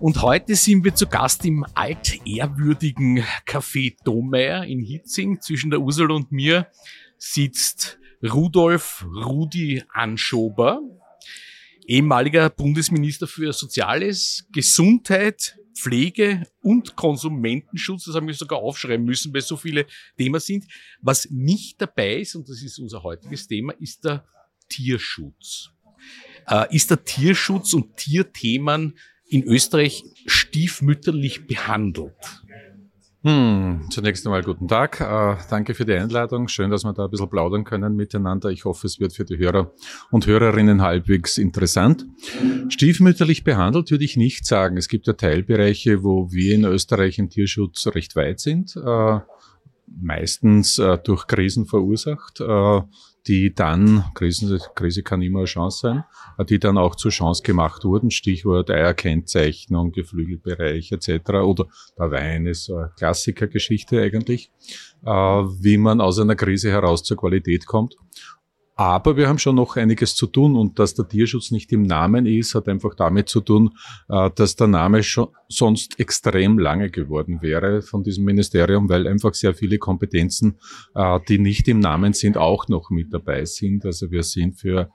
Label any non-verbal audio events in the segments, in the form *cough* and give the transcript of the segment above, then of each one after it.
und heute sind wir zu Gast im altehrwürdigen Café Domeyer in Hitzing. Zwischen der Ursel und mir sitzt Rudolf Rudi Anschober, ehemaliger Bundesminister für Soziales, Gesundheit, Pflege und Konsumentenschutz. Das haben wir sogar aufschreiben müssen, weil so viele Themen sind. Was nicht dabei ist, und das ist unser heutiges Thema, ist der Tierschutz. Äh, ist der Tierschutz und Tierthemen in Österreich stiefmütterlich behandelt? Hm, zunächst einmal guten Tag. Äh, danke für die Einladung. Schön, dass wir da ein bisschen plaudern können miteinander. Ich hoffe, es wird für die Hörer und Hörerinnen halbwegs interessant. Stiefmütterlich behandelt würde ich nicht sagen. Es gibt ja Teilbereiche, wo wir in Österreich im Tierschutz recht weit sind. Äh, meistens äh, durch Krisen verursacht. Äh, die dann, Krise, Krise kann immer eine Chance sein, die dann auch zur Chance gemacht wurden, Stichwort Eierkennzeichnung, Geflügelbereich etc. Oder der Wein ist eine Klassikergeschichte eigentlich, äh, wie man aus einer Krise heraus zur Qualität kommt. Aber wir haben schon noch einiges zu tun und dass der Tierschutz nicht im Namen ist, hat einfach damit zu tun, äh, dass der Name schon sonst extrem lange geworden wäre von diesem Ministerium, weil einfach sehr viele Kompetenzen, äh, die nicht im Namen sind, auch noch mit dabei sind. Also wir sind für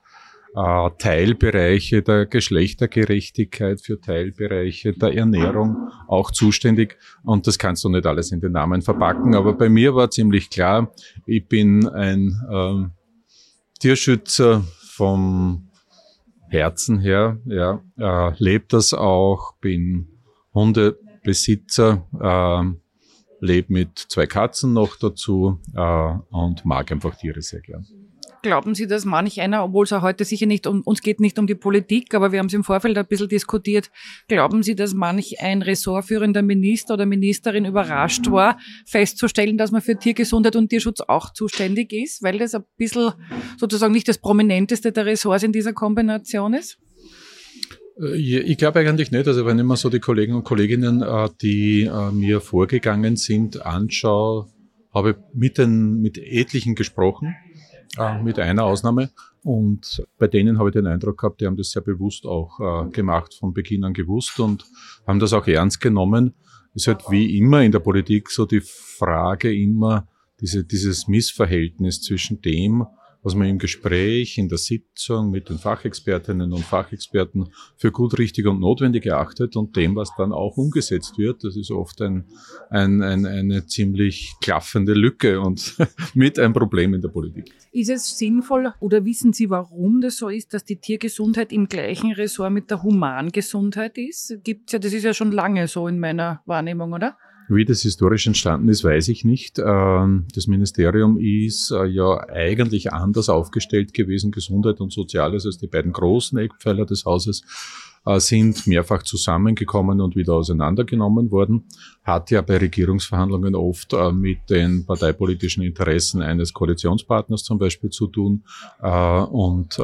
äh, Teilbereiche der Geschlechtergerechtigkeit, für Teilbereiche der Ernährung auch zuständig. Und das kannst du nicht alles in den Namen verpacken. Aber bei mir war ziemlich klar, ich bin ein ähm, Tierschützer vom Herzen her, ja, äh, lebt das auch, bin Hundebesitzer, äh, lebe mit zwei Katzen noch dazu äh, und mag einfach Tiere sehr gern. Glauben Sie, dass manch einer, obwohl es auch heute sicher nicht um uns geht nicht um die Politik, aber wir haben es im Vorfeld ein bisschen diskutiert, glauben Sie, dass manch ein ressortführender Minister oder Ministerin überrascht war, festzustellen, dass man für Tiergesundheit und Tierschutz auch zuständig ist, weil das ein bisschen sozusagen nicht das prominenteste der Ressorts in dieser Kombination ist? Äh, ich glaube eigentlich nicht. Also wenn ich mir so die Kollegen und Kolleginnen, äh, die äh, mir vorgegangen sind, anschaue, habe ich mit, den, mit etlichen gesprochen äh, mit einer Ausnahme. Und bei denen habe ich den Eindruck gehabt, die haben das sehr bewusst auch äh, gemacht, von Beginn an gewusst und haben das auch ernst genommen. Ist halt wie immer in der Politik so die Frage immer, diese, dieses Missverhältnis zwischen dem, was man im Gespräch, in der Sitzung mit den Fachexpertinnen und Fachexperten für gut, richtig und notwendig erachtet und dem, was dann auch umgesetzt wird. Das ist oft ein, ein, ein, eine ziemlich klaffende Lücke und *laughs* mit ein Problem in der Politik. Ist es sinnvoll oder wissen Sie, warum das so ist, dass die Tiergesundheit im gleichen Ressort mit der Humangesundheit ist? Gibt's ja, das ist ja schon lange so in meiner Wahrnehmung, oder? Wie das historisch entstanden ist, weiß ich nicht. Ähm, das Ministerium ist äh, ja eigentlich anders aufgestellt gewesen, Gesundheit und Soziales, als die beiden großen Eckpfeiler des Hauses sind mehrfach zusammengekommen und wieder auseinandergenommen worden. Hat ja bei Regierungsverhandlungen oft äh, mit den parteipolitischen Interessen eines Koalitionspartners zum Beispiel zu tun. Äh, und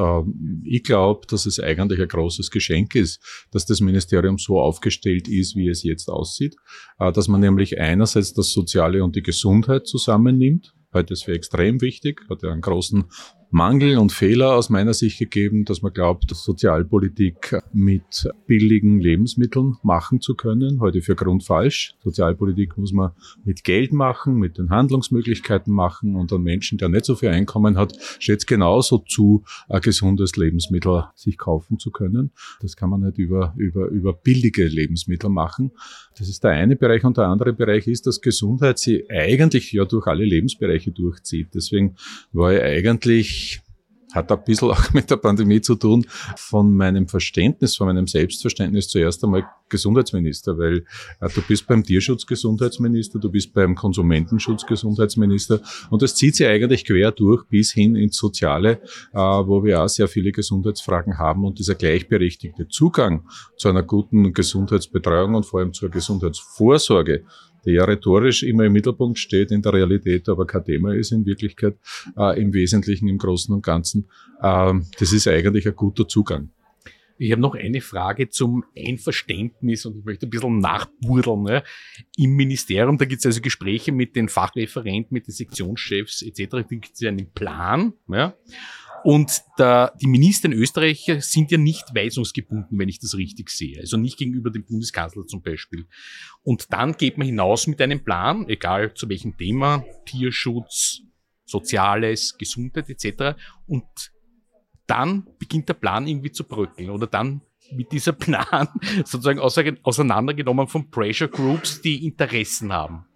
ich glaube, dass es eigentlich ein großes Geschenk ist, dass das Ministerium so aufgestellt ist, wie es jetzt aussieht. Dass man nämlich einerseits das Soziale und die Gesundheit zusammennimmt, Heute ist für extrem wichtig, hat ja einen großen Mangel und Fehler aus meiner Sicht gegeben, dass man glaubt, Sozialpolitik mit billigen Lebensmitteln machen zu können. Heute für grundfalsch. Sozialpolitik muss man mit Geld machen, mit den Handlungsmöglichkeiten machen und ein Menschen, der nicht so viel Einkommen hat, steht genauso zu, ein gesundes Lebensmittel sich kaufen zu können. Das kann man nicht über, über, über billige Lebensmittel machen. Das ist der eine Bereich und der andere Bereich ist, dass Gesundheit sie eigentlich ja durch alle Lebensbereiche durchzieht. Deswegen war ich eigentlich hat ein bisschen auch mit der Pandemie zu tun, von meinem Verständnis, von meinem Selbstverständnis zuerst einmal Gesundheitsminister, weil äh, du bist beim Tierschutz Gesundheitsminister, du bist beim Konsumentenschutz Gesundheitsminister und das zieht sich eigentlich quer durch bis hin ins Soziale, äh, wo wir auch sehr viele Gesundheitsfragen haben und dieser gleichberechtigte Zugang zu einer guten Gesundheitsbetreuung und vor allem zur Gesundheitsvorsorge der ja rhetorisch immer im Mittelpunkt steht, in der Realität aber kein Thema ist in Wirklichkeit, äh, im Wesentlichen, im Großen und Ganzen. Äh, das ist eigentlich ein guter Zugang. Ich habe noch eine Frage zum Einverständnis und ich möchte ein bisschen nachbuddeln. Ne? Im Ministerium, da gibt es also Gespräche mit den Fachreferenten, mit den Sektionschefs etc. Da gibt es einen Plan. Ja? Und der, die Minister in Österreich sind ja nicht weisungsgebunden, wenn ich das richtig sehe. Also nicht gegenüber dem Bundeskanzler zum Beispiel. Und dann geht man hinaus mit einem Plan, egal zu welchem Thema, Tierschutz, Soziales, Gesundheit etc. Und dann beginnt der Plan irgendwie zu bröckeln oder dann mit dieser Plan *laughs* sozusagen auseinandergenommen von Pressure Groups, die Interessen haben.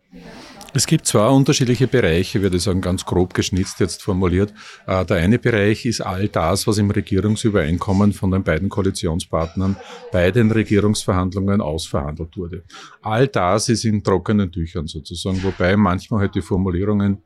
Es gibt zwei unterschiedliche Bereiche, würde ich sagen, ganz grob geschnitzt jetzt formuliert. Äh, der eine Bereich ist all das, was im Regierungsübereinkommen von den beiden Koalitionspartnern bei den Regierungsverhandlungen ausverhandelt wurde. All das ist in trockenen Tüchern sozusagen, wobei manchmal halt die Formulierungen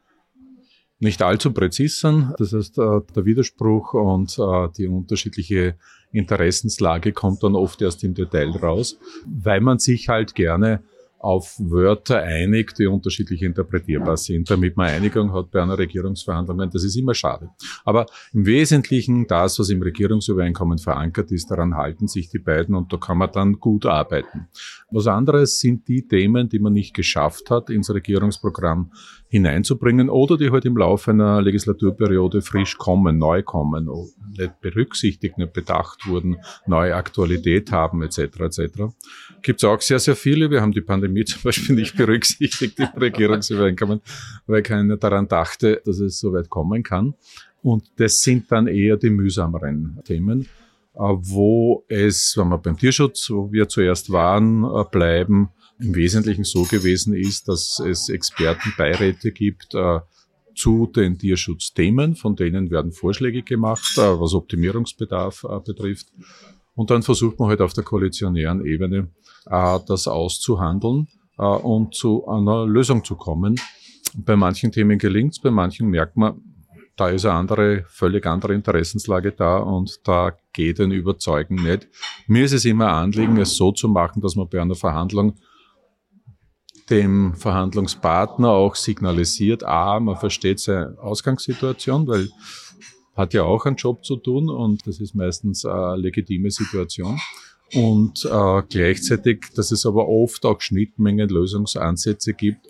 nicht allzu präzis sind. Das heißt, äh, der Widerspruch und äh, die unterschiedliche Interessenslage kommt dann oft erst im Detail raus, weil man sich halt gerne auf Wörter einigt, die unterschiedlich interpretierbar sind, damit man Einigung hat bei einer Regierungsverhandlung. Das ist immer schade. Aber im Wesentlichen das, was im Regierungsübereinkommen verankert ist, daran halten sich die beiden und da kann man dann gut arbeiten. Was anderes sind die Themen, die man nicht geschafft hat, ins Regierungsprogramm hineinzubringen oder die halt im Laufe einer Legislaturperiode frisch kommen, neu kommen, nicht berücksichtigt, nicht bedacht wurden, neue Aktualität haben etc. etc. Gibt es auch sehr, sehr viele. Wir haben die Pandemie *laughs* zum Beispiel nicht berücksichtigt im Regierungsübereinkommen, weil keiner daran dachte, dass es so weit kommen kann. Und das sind dann eher die mühsameren Themen, äh, wo es, wenn wir beim Tierschutz, wo wir zuerst waren, äh, bleiben, im Wesentlichen so gewesen ist, dass es Expertenbeiräte gibt äh, zu den Tierschutzthemen, von denen werden Vorschläge gemacht, äh, was Optimierungsbedarf äh, betrifft. Und dann versucht man halt auf der koalitionären Ebene äh, das auszuhandeln äh, und zu einer Lösung zu kommen. Bei manchen Themen gelingt es, bei manchen merkt man, da ist eine andere, völlig andere Interessenslage da und da geht ein Überzeugen nicht. Mir ist es immer Anliegen, es so zu machen, dass man bei einer Verhandlung dem Verhandlungspartner auch signalisiert, a, man versteht seine Ausgangssituation, weil hat ja auch einen Job zu tun und das ist meistens eine legitime Situation. Und äh, gleichzeitig, dass es aber oft auch Schnittmengen, Lösungsansätze gibt,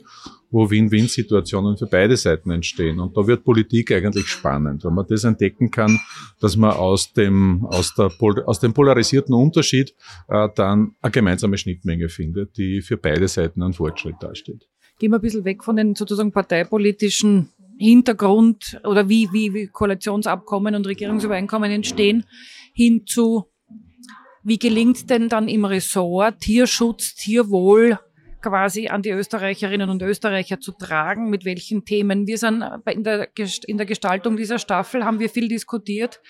wo Win-Win-Situationen für beide Seiten entstehen. Und da wird Politik eigentlich spannend, wenn man das entdecken kann, dass man aus dem, aus der, aus dem polarisierten Unterschied äh, dann eine gemeinsame Schnittmenge findet, die für beide Seiten einen Fortschritt darstellt. Gehen wir ein bisschen weg von den sozusagen parteipolitischen Hintergrund oder wie, wie, wie Koalitionsabkommen und Regierungsübereinkommen entstehen, hin zu, wie gelingt denn dann im Ressort Tierschutz, Tierwohl quasi an die Österreicherinnen und Österreicher zu tragen, mit welchen Themen. Wir sind in der, in der Gestaltung dieser Staffel, haben wir viel diskutiert.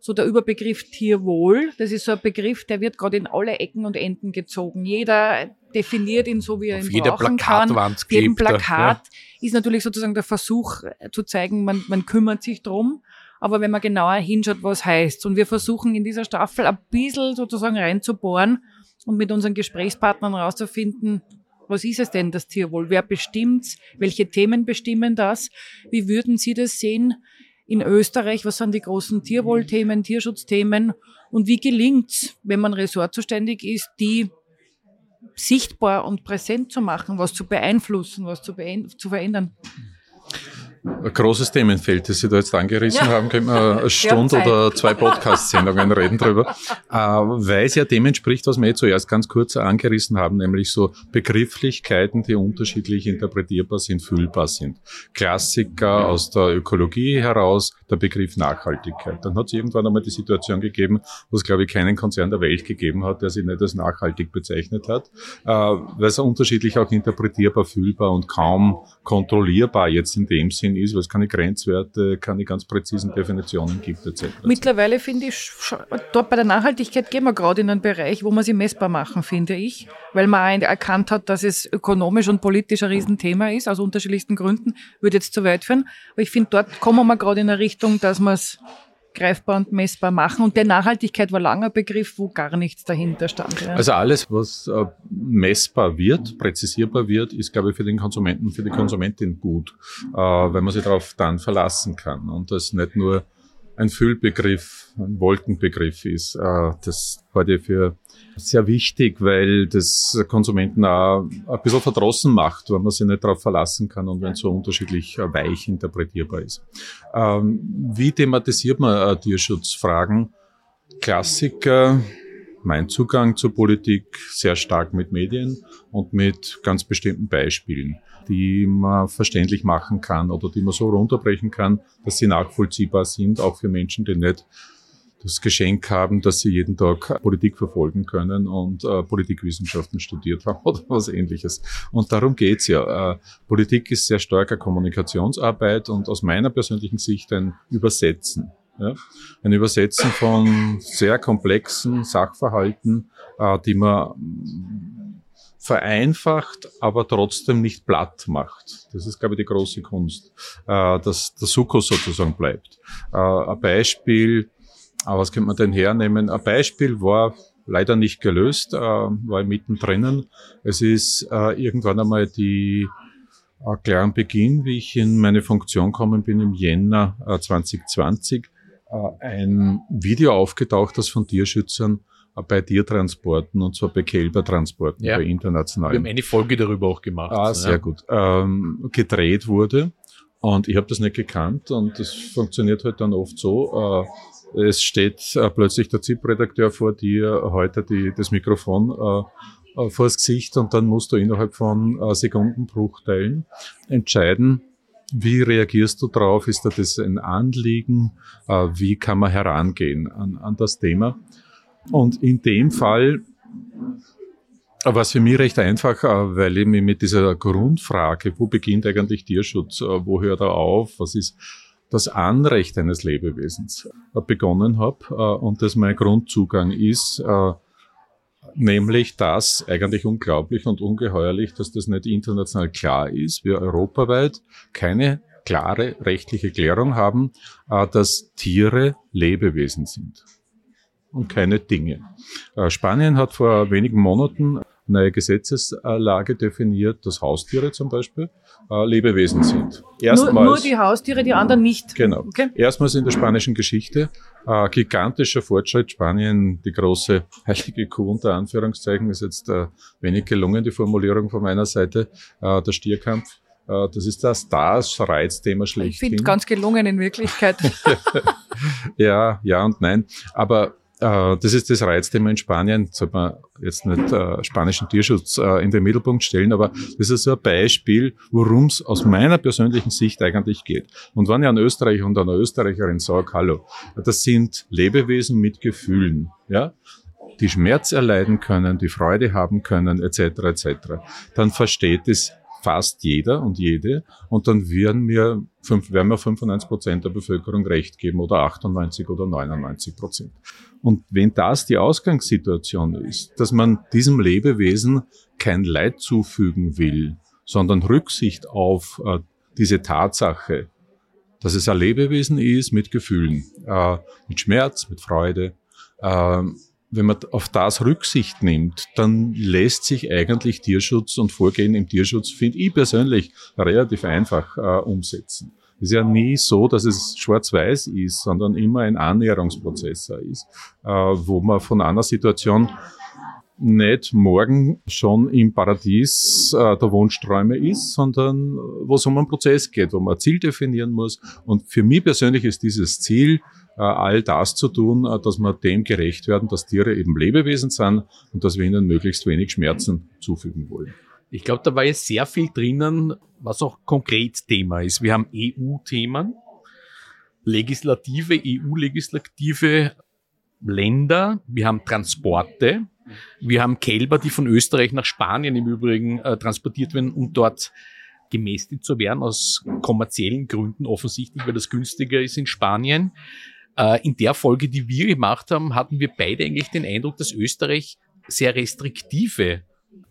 So der Überbegriff Tierwohl, das ist so ein Begriff, der wird gerade in alle Ecken und Enden gezogen. Jeder definiert ihn so, wie er Auf ihn brauchen kann. Auf jedem Plakat ja. ist natürlich sozusagen der Versuch äh, zu zeigen, man, man kümmert sich drum. Aber wenn man genauer hinschaut, was heißt. Und wir versuchen in dieser Staffel ein bisschen sozusagen reinzubohren und mit unseren Gesprächspartnern herauszufinden, was ist es denn, das Tierwohl? Wer bestimmt's? Welche Themen bestimmen das? Wie würden Sie das sehen in Österreich? Was sind die großen Tierwohlthemen, Tierschutzthemen? Und wie gelingt's, wenn man Ressort zuständig ist, die sichtbar und präsent zu machen, was zu beeinflussen, was zu, zu verändern? Ein großes Themenfeld, das Sie da jetzt angerissen ja. haben, könnte man eine Stunde oder zwei Podcast-Sendungen reden drüber, äh, weil es ja dem entspricht, was wir jetzt zuerst ganz kurz angerissen haben, nämlich so Begrifflichkeiten, die unterschiedlich interpretierbar sind, fühlbar sind. Klassiker aus der Ökologie heraus, der Begriff Nachhaltigkeit. Dann hat es irgendwann einmal die Situation gegeben, wo es, glaube ich, keinen Konzern der Welt gegeben hat, der sich nicht als nachhaltig bezeichnet hat, äh, weil es unterschiedlich auch interpretierbar, fühlbar und kaum kontrollierbar jetzt in dem Sinn ist, weil es keine Grenzwerte, keine ganz präzisen Definitionen gibt etc. Mittlerweile finde ich, dort bei der Nachhaltigkeit gehen wir gerade in einen Bereich, wo man sie messbar machen, finde ich, weil man erkannt hat, dass es ökonomisch und politisch ein Riesenthema ist, aus unterschiedlichsten Gründen, würde jetzt zu weit führen. Aber ich finde, dort kommen wir gerade in eine Richtung, dass man es greifbar und messbar machen. Und der Nachhaltigkeit war langer Begriff, wo gar nichts dahinter stand. Also alles, was äh, messbar wird, präzisierbar wird, ist, glaube ich, für den Konsumenten, für die Konsumentin gut, äh, weil man sich darauf dann verlassen kann und das nicht nur ein Füllbegriff, ein Wolkenbegriff ist. Äh, das heute für sehr wichtig, weil das Konsumenten auch ein bisschen verdrossen macht, weil man sich nicht darauf verlassen kann und wenn es so unterschiedlich äh, weich interpretierbar ist. Ähm, wie thematisiert man äh, Tierschutzfragen? Klassiker, mein Zugang zur Politik sehr stark mit Medien und mit ganz bestimmten Beispielen, die man verständlich machen kann oder die man so runterbrechen kann, dass sie nachvollziehbar sind, auch für Menschen, die nicht das Geschenk haben, dass sie jeden Tag Politik verfolgen können und äh, Politikwissenschaften studiert haben *laughs* oder was ähnliches. Und darum geht's ja. Äh, Politik ist sehr starke Kommunikationsarbeit und aus meiner persönlichen Sicht ein Übersetzen. Ja? Ein Übersetzen von sehr komplexen Sachverhalten, äh, die man vereinfacht, aber trotzdem nicht platt macht. Das ist, glaube ich, die große Kunst, äh, dass der Sukkus sozusagen bleibt. Äh, ein Beispiel, aber was könnte man denn hernehmen? Ein Beispiel war leider nicht gelöst, äh, war mittendrin. Es ist äh, irgendwann einmal die äh, klar am Beginn, wie ich in meine Funktion gekommen bin im Jänner äh, 2020, äh, ein Video aufgetaucht, das von Tierschützern äh, bei Tiertransporten und zwar bei Kälbertransporten, ja. bei internationalen. Wir haben eine Folge darüber auch gemacht. Ah, sehr ja. gut. Ähm, gedreht wurde. Und ich habe das nicht gekannt und das funktioniert halt dann oft so. Äh, es steht äh, plötzlich der ZIP-Redakteur vor dir, heute die, das Mikrofon äh, äh, vors Gesicht und dann musst du innerhalb von äh, Sekundenbruchteilen entscheiden, wie reagierst du drauf? Ist das ein Anliegen? Äh, wie kann man herangehen an, an das Thema? Und in dem Fall war es für mich recht einfach, äh, weil ich mich mit dieser Grundfrage, wo beginnt eigentlich Tierschutz, äh, wo hört er auf, was ist das Anrecht eines Lebewesens äh, begonnen habe äh, und das mein Grundzugang ist, äh, nämlich das eigentlich unglaublich und ungeheuerlich, dass das nicht international klar ist, wir europaweit keine klare rechtliche Klärung haben, dass Tiere Lebewesen sind und keine Dinge. Spanien hat vor wenigen Monaten neue Gesetzeslage definiert, dass Haustiere zum Beispiel äh, Lebewesen sind. Erstmals, nur, nur die Haustiere, die anderen nicht. Genau. Okay. Erstmals in der spanischen Geschichte äh, gigantischer Fortschritt. Spanien, die große heilige Kuh unter Anführungszeichen, ist jetzt äh, wenig gelungen, die Formulierung von meiner Seite. Äh, der Stierkampf äh, das ist das, das Reizthema schlechthin. Ich finde ganz gelungen in Wirklichkeit. *laughs* ja, ja und nein. Aber das ist das Reizthema in Spanien. Sollte man jetzt nicht äh, spanischen Tierschutz äh, in den Mittelpunkt stellen, aber das ist so ein Beispiel, worum es aus meiner persönlichen Sicht eigentlich geht. Und wenn ich an Österreicher und einer Österreicherin sage, hallo, das sind Lebewesen mit Gefühlen, ja, die Schmerz erleiden können, die Freude haben können, etc., etc., dann versteht es fast jeder und jede und dann werden mir, werden mir 95 Prozent der Bevölkerung recht geben oder 98 oder 99 Prozent. Und wenn das die Ausgangssituation ist, dass man diesem Lebewesen kein Leid zufügen will, sondern Rücksicht auf äh, diese Tatsache, dass es ein Lebewesen ist mit Gefühlen, äh, mit Schmerz, mit Freude. Äh, wenn man auf das Rücksicht nimmt, dann lässt sich eigentlich Tierschutz und Vorgehen im Tierschutz, finde ich persönlich, relativ einfach äh, umsetzen. Es ist ja nie so, dass es schwarz-weiß ist, sondern immer ein Annäherungsprozess ist, äh, wo man von einer Situation nicht morgen schon im Paradies äh, der Wunschträume ist, sondern wo es um einen Prozess geht, wo man ein Ziel definieren muss. Und für mich persönlich ist dieses Ziel, äh, all das zu tun, äh, dass wir dem gerecht werden, dass Tiere eben Lebewesen sind und dass wir ihnen möglichst wenig Schmerzen zufügen wollen. Ich glaube, da war jetzt sehr viel drinnen, was auch konkret Thema ist. Wir haben EU-Themen, legislative, EU-legislative Länder, wir haben Transporte, wir haben Kälber, die von Österreich nach Spanien im Übrigen äh, transportiert werden und dort gemästet zu werden, aus kommerziellen Gründen offensichtlich, weil das günstiger ist in Spanien. Äh, in der Folge, die wir gemacht haben, hatten wir beide eigentlich den Eindruck, dass Österreich sehr restriktive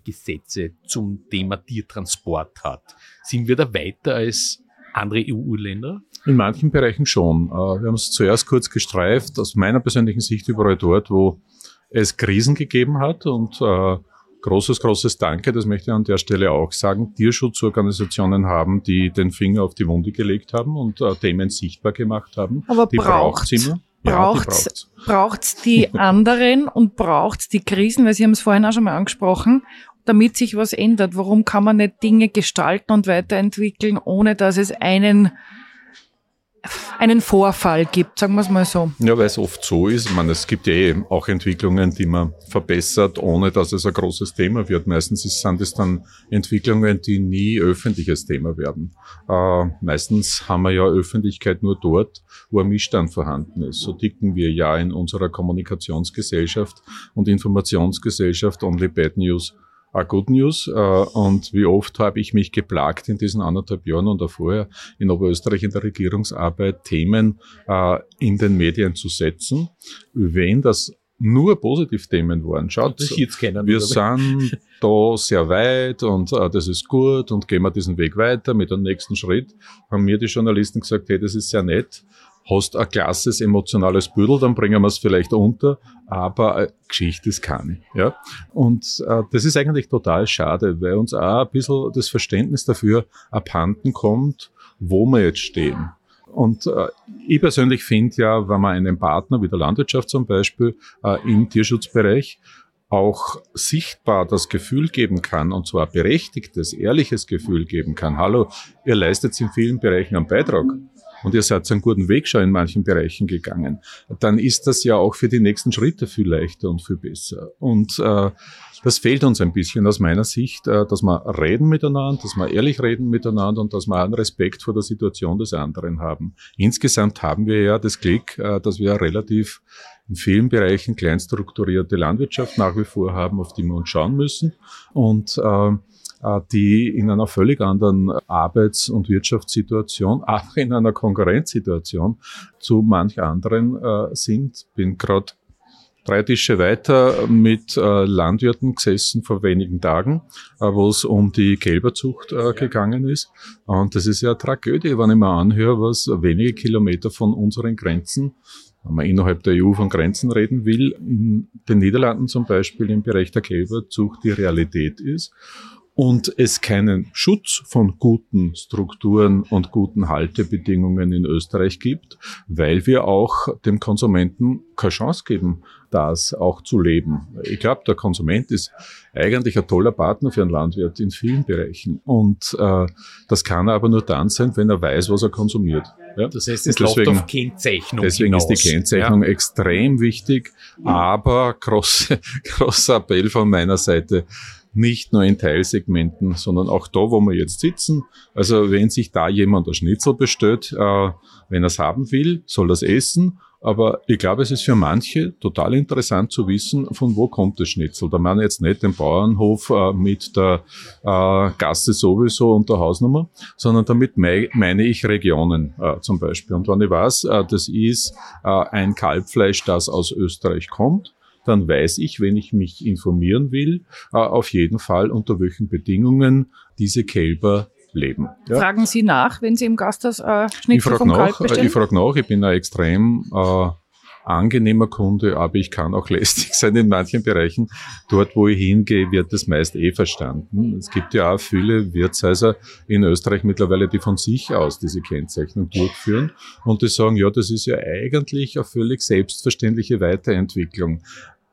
Gesetze zum Thema Tiertransport hat. Sind wir da weiter als andere EU-Länder? In manchen Bereichen schon. Äh, wir haben es zuerst kurz gestreift, aus meiner persönlichen Sicht überall dort, wo es Krisen gegeben hat und äh, großes, großes Danke, das möchte ich an der Stelle auch sagen. Tierschutzorganisationen haben, die den Finger auf die Wunde gelegt haben und äh, Themen sichtbar gemacht haben. Aber die braucht immer. Ja, braucht's, die braucht's die anderen und braucht's die Krisen, weil Sie haben es vorhin auch schon mal angesprochen, damit sich was ändert. Warum kann man nicht Dinge gestalten und weiterentwickeln, ohne dass es einen einen Vorfall gibt, sagen wir es mal so. Ja, weil es oft so ist. Ich meine, es gibt ja eh auch Entwicklungen, die man verbessert, ohne dass es ein großes Thema wird. Meistens sind es dann Entwicklungen, die nie öffentliches Thema werden. Äh, meistens haben wir ja Öffentlichkeit nur dort, wo ein Missstand vorhanden ist. So ticken wir ja in unserer Kommunikationsgesellschaft und Informationsgesellschaft. Only Bad News Uh, Good News. Uh, und wie oft habe ich mich geplagt in diesen anderthalb Jahren und auch vorher in Oberösterreich in der Regierungsarbeit, Themen uh, in den Medien zu setzen. Wenn das nur Positivthemen waren. Schaut, kennen, wir sind *laughs* da sehr weit und äh, das ist gut und gehen wir diesen Weg weiter mit dem nächsten Schritt. Haben mir die Journalisten gesagt, hey, das ist sehr nett, hast ein klasses emotionales Büdel, dann bringen wir es vielleicht unter, aber äh, Geschichte ist keine. Ja? Und äh, das ist eigentlich total schade, weil uns auch ein bisschen das Verständnis dafür abhanden kommt, wo wir jetzt stehen. Und äh, ich persönlich finde ja, wenn man einem Partner wie der Landwirtschaft zum Beispiel äh, im Tierschutzbereich auch sichtbar das Gefühl geben kann, und zwar berechtigtes, ehrliches Gefühl geben kann, hallo, ihr leistet in vielen Bereichen einen Beitrag und ihr seid einen guten Weg schon in manchen Bereichen gegangen, dann ist das ja auch für die nächsten Schritte viel leichter und viel besser. Und äh, das fehlt uns ein bisschen aus meiner Sicht, äh, dass wir reden miteinander, dass wir ehrlich reden miteinander und dass wir einen Respekt vor der Situation des anderen haben. Insgesamt haben wir ja das Glück, äh, dass wir relativ in vielen Bereichen kleinstrukturierte Landwirtschaft nach wie vor haben, auf die wir uns schauen müssen. Und äh, die in einer völlig anderen Arbeits- und Wirtschaftssituation, *laughs* aber in einer Konkurrenzsituation zu manch anderen äh, sind. Bin gerade drei Tische weiter mit äh, Landwirten gesessen vor wenigen Tagen, wo es um die Kälberzucht gegangen ist. Und das ist ja eine Tragödie, wenn ich mir anhöre, was wenige Kilometer von unseren Grenzen wenn man innerhalb der EU von Grenzen reden will, in den Niederlanden zum Beispiel im Bereich der Kälberzucht die Realität ist und es keinen Schutz von guten Strukturen und guten Haltebedingungen in Österreich gibt, weil wir auch dem Konsumenten keine Chance geben, das auch zu leben. Ich glaube, der Konsument ist eigentlich ein toller Partner für einen Landwirt in vielen Bereichen. Und äh, das kann er aber nur dann sein, wenn er weiß, was er konsumiert. Ja? Das heißt, es läuft auf Kennzeichnung Deswegen hinaus. ist die Kennzeichnung ja. extrem wichtig, aber *laughs* großer Appell von meiner Seite, nicht nur in Teilsegmenten, sondern auch da, wo wir jetzt sitzen. Also wenn sich da jemand ein Schnitzel bestellt, äh, wenn er es haben will, soll es essen. Aber ich glaube, es ist für manche total interessant zu wissen, von wo kommt das Schnitzel. Da meine ich jetzt nicht den Bauernhof äh, mit der äh, Gasse sowieso und der Hausnummer, sondern damit mei meine ich Regionen äh, zum Beispiel. Und wenn ich weiß, äh, das ist äh, ein Kalbfleisch, das aus Österreich kommt, dann weiß ich, wenn ich mich informieren will, äh, auf jeden Fall unter welchen Bedingungen diese Kälber leben. Ja. Fragen Sie nach, wenn Sie im Gasthaus äh, Schnitzel vom nach, Kalb äh, bestellen? Ich frage nach, ich bin ein extrem äh, angenehmer Kunde, aber ich kann auch *laughs* lästig sein in manchen Bereichen. Dort, wo ich hingehe, wird das meist eh verstanden. Es gibt ja auch viele Wirtshäuser in Österreich mittlerweile, die von sich aus diese Kennzeichnung durchführen und die sagen, ja, das ist ja eigentlich eine völlig selbstverständliche Weiterentwicklung.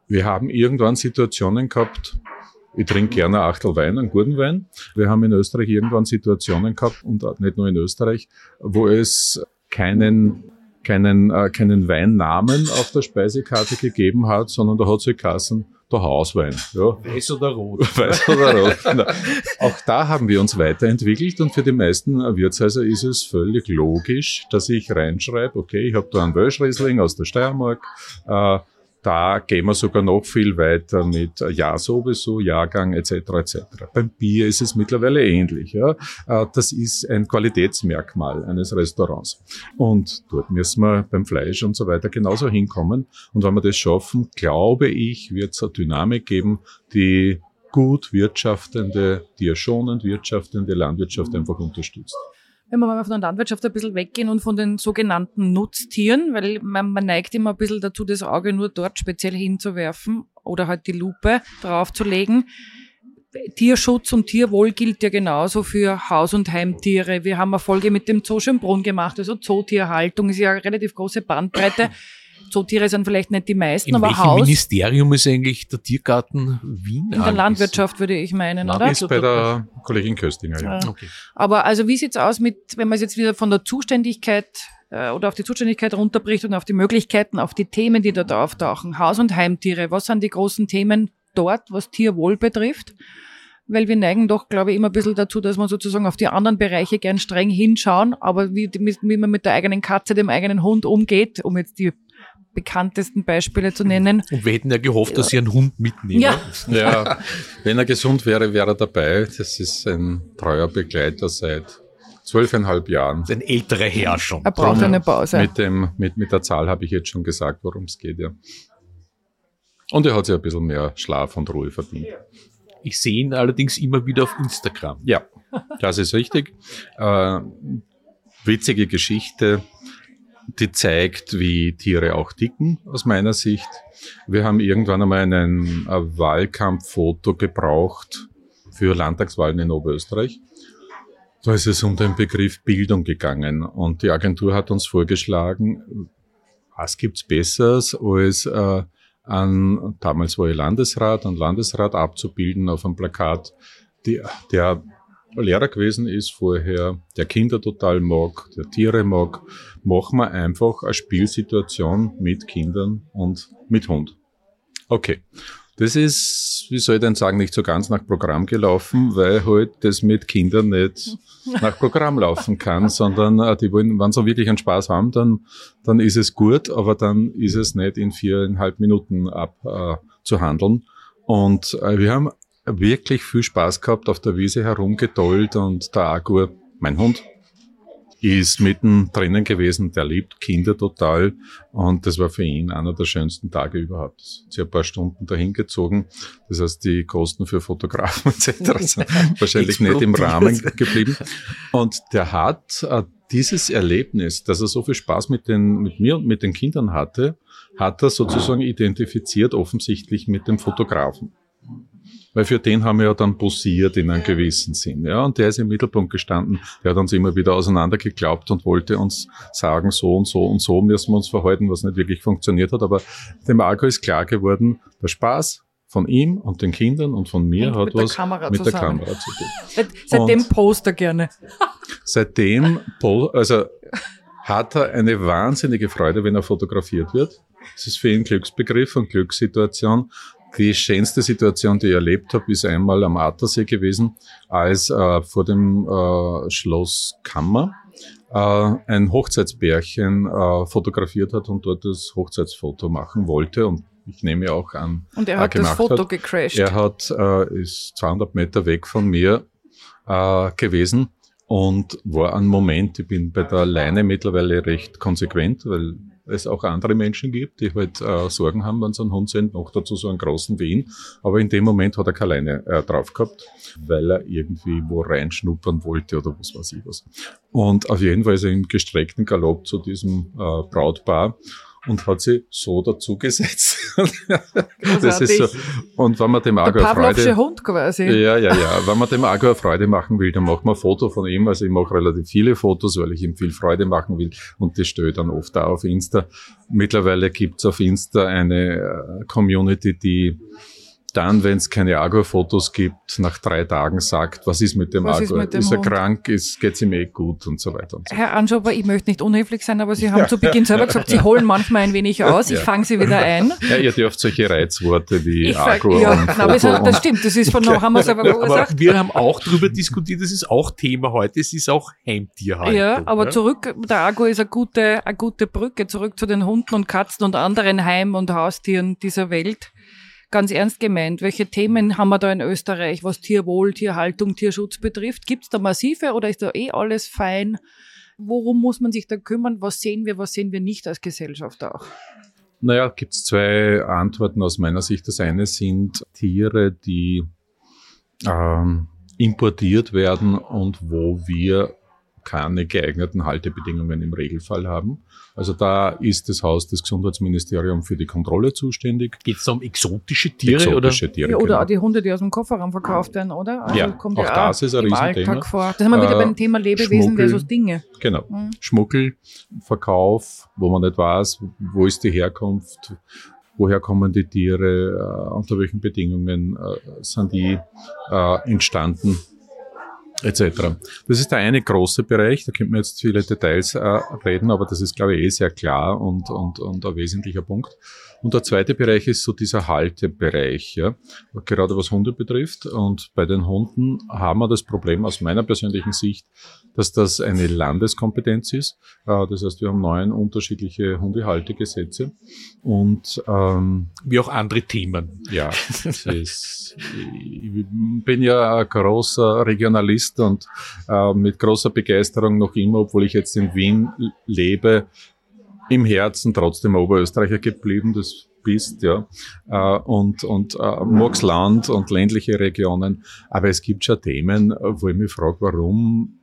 Wir haben irgendwann Situationen gehabt, ich trinke gerne Achtel Wein, einen guten Wein. Wir haben in Österreich irgendwann Situationen gehabt, und nicht nur in Österreich, wo es keinen keinen, äh, keinen Weinnamen auf der Speisekarte gegeben hat, sondern da hat sich Kassen der Hauswein. Ja. Weiß oder rot. *laughs* Weiß oder rot. Genau. Auch da haben wir uns weiterentwickelt und für die meisten Wirtshäuser ist es völlig logisch, dass ich reinschreibe, okay, ich habe da einen Welschriesling aus der Steiermark, äh, da gehen wir sogar noch viel weiter mit äh, Ja sowieso, Jahrgang etc. etc. Beim Bier ist es mittlerweile ähnlich. Ja. Äh, das ist ein Qualitätsmerkmal eines Restaurants. Und dort müssen wir beim Fleisch und so weiter genauso hinkommen. Und wenn wir das schaffen, glaube ich, wird es eine Dynamik geben, die gut wirtschaftende, tierschonend wirtschaftende Landwirtschaft einfach unterstützt wenn wir mal von der Landwirtschaft ein bisschen weggehen und von den sogenannten Nutztieren, weil man, man neigt immer ein bisschen dazu, das Auge nur dort speziell hinzuwerfen oder halt die Lupe draufzulegen. Tierschutz und Tierwohl gilt ja genauso für Haus- und Heimtiere. Wir haben eine Folge mit dem Zoo Schönbrunn gemacht, also Zootierhaltung ist ja eine relativ große Bandbreite. Zootiere sind vielleicht nicht die meisten, In aber welchem Haus. Ministerium ist eigentlich der Tiergarten Wien? In der Landwirtschaft würde ich meinen, oder? Ist bei der Kollegin Köstinger, ja. Ja. Okay. Aber also wie sieht's aus mit, wenn man es jetzt wieder von der Zuständigkeit äh, oder auf die Zuständigkeit runterbricht und auf die Möglichkeiten, auf die Themen, die dort auftauchen? Haus- und Heimtiere, was sind die großen Themen dort, was Tierwohl betrifft? Weil wir neigen doch, glaube ich, immer ein bisschen dazu, dass man sozusagen auf die anderen Bereiche gern streng hinschauen, aber wie, wie man mit der eigenen Katze, dem eigenen Hund umgeht, um jetzt die bekanntesten Beispiele zu nennen. Und wir hätten ja gehofft, dass Sie einen Hund mitnehmen. Ja. Ja, wenn er gesund wäre, wäre er dabei. Das ist ein treuer Begleiter seit zwölfeinhalb Jahren. Ein älterer Herr schon. Er braucht eine Pause. Mit, dem, mit, mit der Zahl habe ich jetzt schon gesagt, worum es geht, ja. Und er hat sich ein bisschen mehr Schlaf und Ruhe verdient. Ich sehe ihn allerdings immer wieder auf Instagram. Ja, das ist richtig. Äh, witzige Geschichte, die zeigt, wie Tiere auch ticken, aus meiner Sicht. Wir haben irgendwann einmal ein Wahlkampffoto gebraucht für Landtagswahlen in Oberösterreich. Da ist es um den Begriff Bildung gegangen und die Agentur hat uns vorgeschlagen, was gibt's Besseres, als äh, an, damals war ich Landesrat, einen Landesrat abzubilden auf einem Plakat, die, der Lehrer gewesen ist vorher, der Kinder total mag, der Tiere mag, machen wir einfach eine Spielsituation mit Kindern und mit Hund. Okay. Das ist, wie soll ich denn sagen, nicht so ganz nach Programm gelaufen, weil halt das mit Kindern nicht nach Programm laufen kann, *laughs* sondern äh, die wollen, wenn sie wirklich einen Spaß haben, dann, dann ist es gut, aber dann ist es nicht in viereinhalb Minuten abzuhandeln. Und äh, wir haben wirklich viel Spaß gehabt, auf der Wiese herumgedollt und der Agur, mein Hund, ist mitten drinnen gewesen, der liebt Kinder total und das war für ihn einer der schönsten Tage überhaupt. Sie hat ein paar Stunden dahin gezogen, das heißt die Kosten für Fotografen *laughs* etc. sind *laughs* wahrscheinlich nicht im Rahmen geblieben und der hat äh, dieses Erlebnis, dass er so viel Spaß mit, den, mit mir und mit den Kindern hatte, hat er sozusagen identifiziert offensichtlich mit dem Fotografen. Weil für den haben wir ja dann posiert in einem gewissen Sinn. Ja, und der ist im Mittelpunkt gestanden. Der hat uns immer wieder auseinandergeglaubt und wollte uns sagen, so und so und so müssen wir uns verhalten, was nicht wirklich funktioniert hat. Aber dem Argo ist klar geworden, der Spaß von ihm und den Kindern und von mir Hängt hat der was mit der zusammen. Kamera zu tun. Seit, seitdem Und- post er gerne. Seitdem, also hat er eine wahnsinnige Freude, wenn er fotografiert wird. Das ist für ihn Glücksbegriff und Glückssituation. Die schönste Situation, die ich erlebt habe, ist einmal am Attersee gewesen, als äh, vor dem äh, Schloss Kammer äh, ein Hochzeitsbärchen äh, fotografiert hat und dort das Hochzeitsfoto machen wollte. Und ich nehme auch an, Und er äh, hat das Foto hat. gecrashed. Er hat, äh, ist 200 Meter weg von mir äh, gewesen und war ein Moment, ich bin bei der Leine mittlerweile recht konsequent, weil es auch andere Menschen gibt, die halt äh, Sorgen haben, wenn sie einen Hund sehen, noch dazu so einen großen wie ihn. Aber in dem Moment hat er keine Leine äh, drauf gehabt, weil er irgendwie wo reinschnuppern wollte oder was weiß ich was. Und auf jeden Fall ist er im gestreckten Galopp zu diesem äh, Brautpaar und hat sie so dazugesetzt. *laughs* das ist so. Und wenn man dem Pavlovsche Freude, Hund quasi. ja, ja, ja. *laughs* Wenn man dem eine Freude machen will, dann macht man ein Foto von ihm. Also ich mache relativ viele Fotos, weil ich ihm viel Freude machen will. Und das ich dann oft auch auf Insta. Mittlerweile gibt's auf Insta eine äh, Community, die dann, wenn es keine Agor-Fotos gibt, nach drei Tagen sagt, was ist mit dem was Agor? Ist, mit dem ist er Hund? krank? Ist, geht's ihm eh gut und so weiter und so Herr Anschober, ich möchte nicht unhöflich sein, aber Sie haben ja, zu Beginn selber gesagt, Sie holen manchmal ein wenig aus, ich ja. fange Sie wieder ein. Ja, ihr dürft solche Reizworte wie ich Agor ja, und nein, aber das stimmt, das ist von noch, haben wir selber gesagt. Aber wir haben auch darüber diskutiert, das ist auch Thema heute, es ist auch Heimtierhaltung. Ja, aber ja? zurück, der Agor ist eine gute, eine gute Brücke, zurück zu den Hunden und Katzen und anderen Heim- und Haustieren dieser Welt ganz ernst gemeint, welche Themen haben wir da in Österreich, was Tierwohl, Tierhaltung, Tierschutz betrifft? Gibt es da massive oder ist da eh alles fein? Worum muss man sich da kümmern? Was sehen wir, was sehen wir nicht als Gesellschaft auch? Naja, gibt es zwei Antworten aus meiner Sicht. Das eine sind Tiere, die ähm, importiert werden und wo wir keine geeigneten Haltebedingungen im Regelfall haben. Also da ist das Haus des Gesundheitsministeriums für die Kontrolle zuständig. Geht es um exotische Tiere? Exotische oder? Tiere, ja, oder genau. auch die Hunde, die aus dem Kofferraum verkauft werden, oder? Also ja, kommt auch ja das ist ein Riesenthema. Vor. Da sind wir wieder beim Thema Lebewesen Schmuggel, versus Dinge. Genau. Mhm. Schmuggel, Verkauf, wo man nicht weiß, wo ist die Herkunft, woher kommen die Tiere, äh, unter welchen Bedingungen äh, sind die äh, entstanden etc. Das ist der eine große Bereich, da könnte man jetzt viele Details äh, reden, aber das ist, glaube ich, eh sehr klar und, und, und ein wesentlicher Punkt. Und der zweite Bereich ist so dieser Haltebereich, ja, gerade was Hunde betrifft. Und bei den Hunden haben wir das Problem aus meiner persönlichen Sicht, dass das eine Landeskompetenz ist. Äh, das heißt, wir haben neun unterschiedliche Hundehaltegesetze und ähm, wie auch andere Themen. Ja, ist, ich bin ja ein großer Regionalist und äh, mit großer Begeisterung noch immer, obwohl ich jetzt in Wien lebe, im Herzen trotzdem Oberösterreicher geblieben, das bist, ja, äh, und, und äh, mag's Land und ländliche Regionen. Aber es gibt schon Themen, wo ich mich frage, warum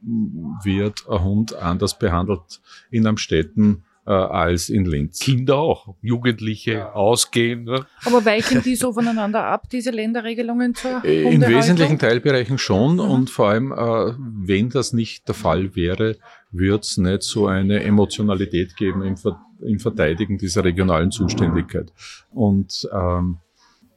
wird ein Hund anders behandelt in einem Städten äh, als in Linz. Kinder auch, Jugendliche ja. ausgehen. Ne? Aber weichen die so voneinander ab, diese Länderregelungen zur äh, In wesentlichen Teilbereichen schon mhm. und vor allem, äh, wenn das nicht der Fall wäre, wird es nicht so eine Emotionalität geben im, Ver im Verteidigen dieser regionalen Zuständigkeit. Und ähm,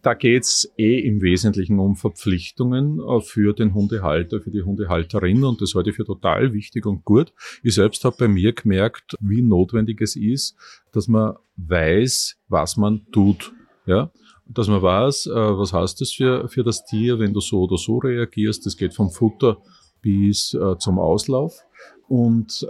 da geht's eh im Wesentlichen um Verpflichtungen äh, für den Hundehalter, für die Hundehalterin und das halte ich für total wichtig und gut. Ich selbst habe bei mir gemerkt, wie notwendig es ist, dass man weiß, was man tut. Ja? Dass man weiß, äh, was heißt das für, für das Tier, wenn du so oder so reagierst. Das geht vom Futter bis äh, zum Auslauf. Und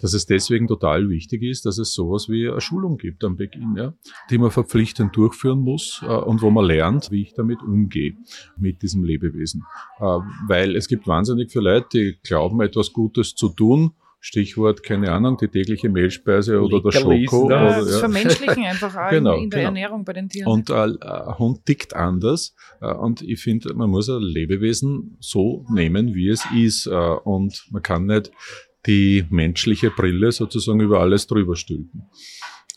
dass es deswegen total wichtig ist, dass es sowas wie eine Schulung gibt am Beginn, ja, die man verpflichtend durchführen muss äh, und wo man lernt, wie ich damit umgehe, mit diesem Lebewesen. Äh, weil es gibt wahnsinnig viele Leute, die glauben, etwas Gutes zu tun, Stichwort, keine Ahnung, die tägliche Mehlspeise oder der Schoko. Ja, oder, das ja. Vermenschlichen einfach *laughs* auch genau, in der genau. Ernährung bei den Tieren. Und äh, ein Hund tickt anders. Äh, und ich finde, man muss ein Lebewesen so nehmen, wie es ist. Äh, und man kann nicht die menschliche Brille sozusagen über alles drüber stülpen.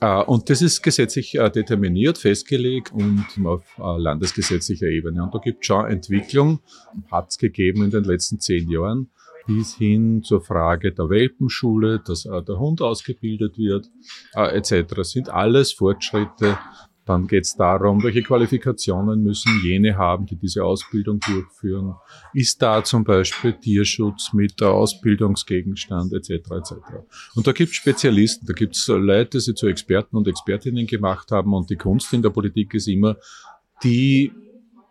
Äh, und das ist gesetzlich äh, determiniert, festgelegt und auf äh, landesgesetzlicher Ebene. Und da gibt es schon Entwicklung, hat es gegeben in den letzten zehn Jahren, bis hin zur Frage der Welpenschule, dass der Hund ausgebildet wird, etc. Das sind alles Fortschritte, dann geht es darum, welche Qualifikationen müssen jene haben, die diese Ausbildung durchführen. Ist da zum Beispiel Tierschutz mit Ausbildungsgegenstand etc. etc. Und da gibt es Spezialisten, da gibt es Leute, die sie zu Experten und Expertinnen gemacht haben. Und die Kunst in der Politik ist immer, die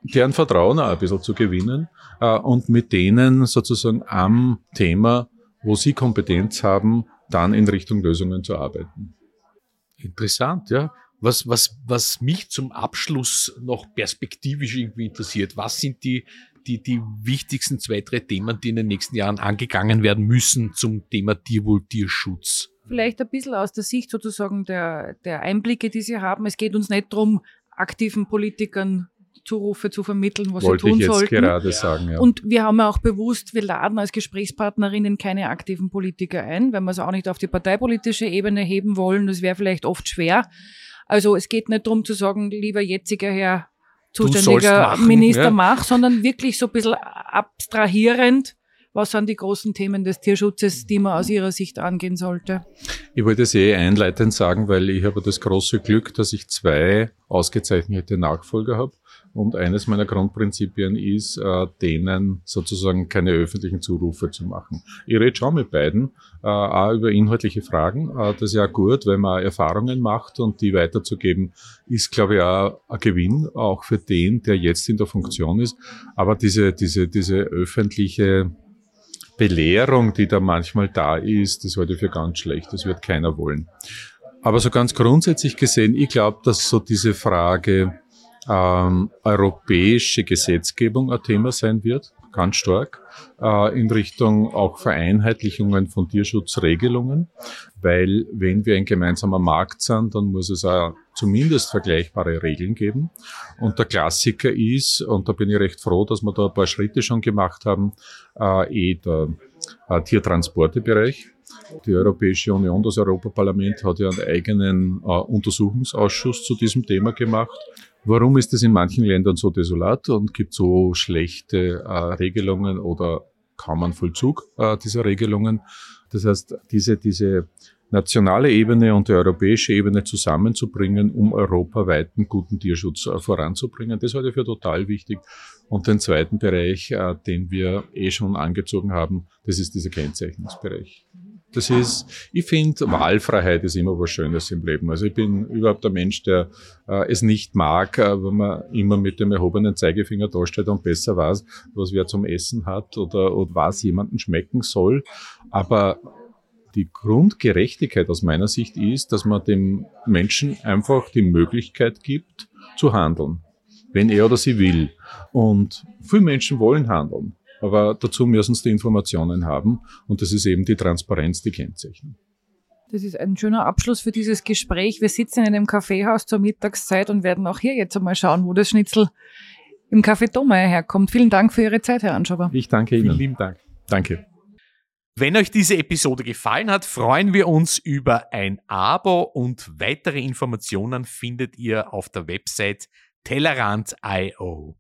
deren Vertrauen auch ein bisschen zu gewinnen äh, und mit denen sozusagen am Thema, wo sie Kompetenz haben, dann in Richtung Lösungen zu arbeiten. Interessant, ja. Was, was, was mich zum Abschluss noch perspektivisch irgendwie interessiert, was sind die, die, die wichtigsten zwei, drei Themen, die in den nächsten Jahren angegangen werden müssen zum Thema Tierwohl, Tierschutz? Vielleicht ein bisschen aus der Sicht sozusagen der, der Einblicke, die Sie haben. Es geht uns nicht darum, aktiven Politikern Zurufe zu vermitteln, was Wollte sie tun ich jetzt sollten. gerade sagen, ja. Und wir haben auch bewusst, wir laden als Gesprächspartnerinnen keine aktiven Politiker ein, weil wir es auch nicht auf die parteipolitische Ebene heben wollen. Das wäre vielleicht oft schwer. Also es geht nicht darum zu sagen, lieber jetziger Herr zuständiger machen, Minister ja. mach, sondern wirklich so ein bisschen abstrahierend, was sind die großen Themen des Tierschutzes, die man aus Ihrer Sicht angehen sollte? Ich wollte es eh einleitend sagen, weil ich habe das große Glück, dass ich zwei ausgezeichnete Nachfolger habe. Und eines meiner Grundprinzipien ist, äh, denen sozusagen keine öffentlichen Zurufe zu machen. Ich rede schon mit beiden, äh, auch über inhaltliche Fragen. Äh, das ist ja gut, wenn man Erfahrungen macht und die weiterzugeben, ist, glaube ich, auch ein Gewinn, auch für den, der jetzt in der Funktion ist. Aber diese, diese, diese öffentliche Belehrung, die da manchmal da ist, das halte ich für ganz schlecht. Das wird keiner wollen. Aber so ganz grundsätzlich gesehen, ich glaube, dass so diese Frage, ähm, europäische Gesetzgebung ein Thema sein wird, ganz stark, äh, in Richtung auch Vereinheitlichungen von Tierschutzregelungen, weil wenn wir ein gemeinsamer Markt sind, dann muss es auch zumindest vergleichbare Regeln geben. Und der Klassiker ist, und da bin ich recht froh, dass wir da ein paar Schritte schon gemacht haben, äh, eh der äh, Tiertransportebereich. Die Europäische Union, das Europaparlament hat ja einen eigenen äh, Untersuchungsausschuss zu diesem Thema gemacht. Warum ist es in manchen Ländern so desolat und gibt so schlechte äh, Regelungen oder kaum einen Vollzug äh, dieser Regelungen? Das heißt, diese, diese nationale Ebene und die europäische Ebene zusammenzubringen, um europaweiten guten Tierschutz äh, voranzubringen, das halte ich für total wichtig. Und den zweiten Bereich, äh, den wir eh schon angezogen haben, das ist dieser Kennzeichnungsbereich. Das ist, ich finde, Wahlfreiheit ist immer was Schönes im Leben. Also ich bin überhaupt der Mensch, der äh, es nicht mag, äh, wenn man immer mit dem erhobenen Zeigefinger dasteht und besser weiß, was wer zum Essen hat oder, oder was jemanden schmecken soll. Aber die Grundgerechtigkeit aus meiner Sicht ist, dass man dem Menschen einfach die Möglichkeit gibt, zu handeln, wenn er oder sie will. Und viele Menschen wollen handeln. Aber dazu müssen sie die Informationen haben und das ist eben die Transparenz, die Kennzeichnung. Das ist ein schöner Abschluss für dieses Gespräch. Wir sitzen in einem Kaffeehaus zur Mittagszeit und werden auch hier jetzt einmal schauen, wo das Schnitzel im Café Domeyer herkommt. Vielen Dank für Ihre Zeit, Herr Anschober. Ich danke Ihnen. Vielen lieben Dank. Danke. Wenn euch diese Episode gefallen hat, freuen wir uns über ein Abo und weitere Informationen findet ihr auf der Website Tellerant.io.